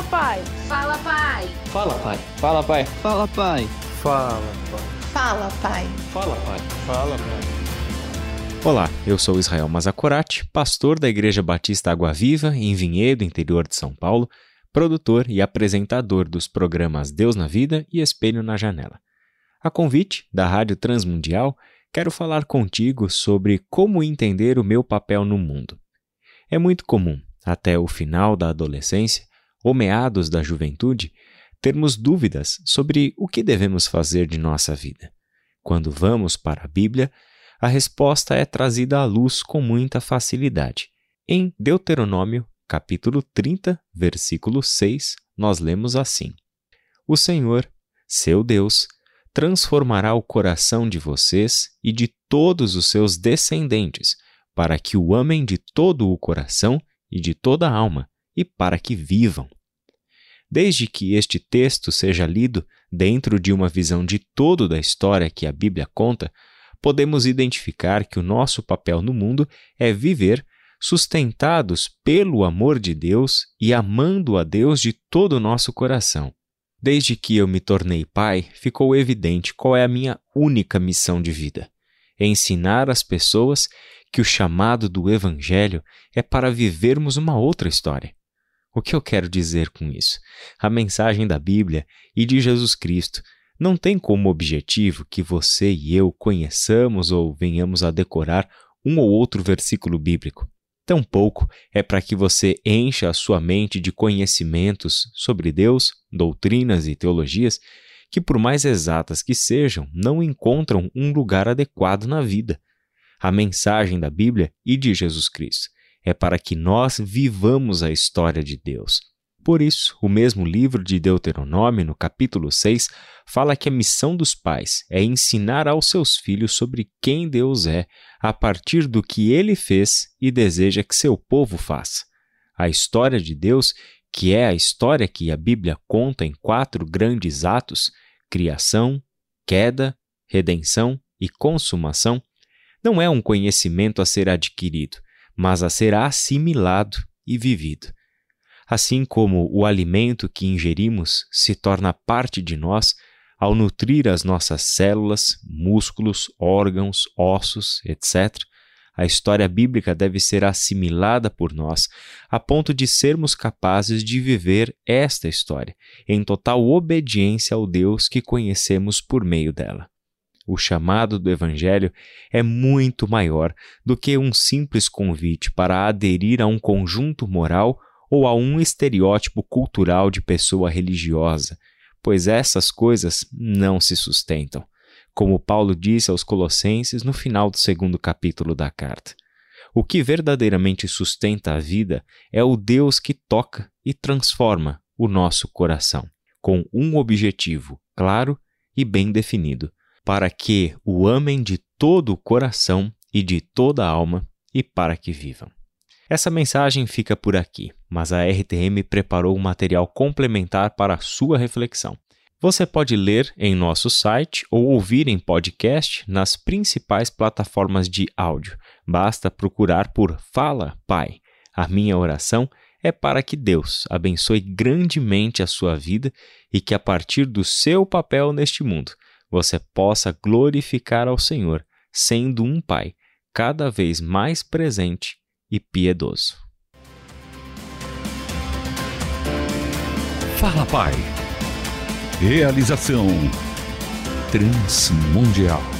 Fala, pai. Fala, pai. Fala, pai. Fala, pai. Fala, pai. Fala, pai. Fala, pai. Fala, pai. Fala, pai. Olá, eu sou Israel Mazacorati, pastor da Igreja Batista Água Viva, em Vinhedo, interior de São Paulo, produtor e apresentador dos programas Deus na Vida e Espelho na Janela. A convite da Rádio Transmundial, quero falar contigo sobre como entender o meu papel no mundo. É muito comum, até o final da adolescência ou meados da juventude, termos dúvidas sobre o que devemos fazer de nossa vida. Quando vamos para a Bíblia, a resposta é trazida à luz com muita facilidade. Em Deuteronômio, capítulo 30, versículo 6, nós lemos assim: O Senhor, seu Deus, transformará o coração de vocês e de todos os seus descendentes, para que o amem de todo o coração e de toda a alma, e para que vivam. Desde que este texto seja lido dentro de uma visão de todo da história que a Bíblia conta, podemos identificar que o nosso papel no mundo é viver sustentados pelo amor de Deus e amando a Deus de todo o nosso coração. Desde que eu me tornei pai, ficou evidente qual é a minha única missão de vida: ensinar as pessoas que o chamado do Evangelho é para vivermos uma outra história. O que eu quero dizer com isso? A mensagem da Bíblia e de Jesus Cristo não tem como objetivo que você e eu conheçamos ou venhamos a decorar um ou outro versículo bíblico. Tampouco é para que você encha a sua mente de conhecimentos sobre Deus, doutrinas e teologias que, por mais exatas que sejam, não encontram um lugar adequado na vida. A mensagem da Bíblia e de Jesus Cristo é para que nós vivamos a história de Deus. Por isso, o mesmo livro de Deuteronômio, no capítulo 6, fala que a missão dos pais é ensinar aos seus filhos sobre quem Deus é, a partir do que ele fez e deseja que seu povo faça. A história de Deus, que é a história que a Bíblia conta em quatro grandes atos criação, queda, redenção e consumação não é um conhecimento a ser adquirido, mas a ser assimilado e vivido. Assim como o alimento que ingerimos se torna parte de nós ao nutrir as nossas células, músculos, órgãos, ossos, etc., a história bíblica deve ser assimilada por nós a ponto de sermos capazes de viver esta história em total obediência ao Deus que conhecemos por meio dela. O chamado do Evangelho é muito maior do que um simples convite para aderir a um conjunto moral ou a um estereótipo cultural de pessoa religiosa, pois essas coisas não se sustentam, como Paulo disse aos Colossenses no final do segundo capítulo da carta. O que verdadeiramente sustenta a vida é o Deus que toca e transforma o nosso coração, com um objetivo claro e bem definido para que o amem de todo o coração e de toda a alma e para que vivam. Essa mensagem fica por aqui, mas a RTM preparou um material complementar para a sua reflexão. Você pode ler em nosso site ou ouvir em podcast nas principais plataformas de áudio. Basta procurar por Fala Pai. A minha oração é para que Deus abençoe grandemente a sua vida e que, a partir do seu papel neste mundo, você possa glorificar ao Senhor, sendo um pai cada vez mais presente e piedoso. Fala, Pai. Realização Transmundial.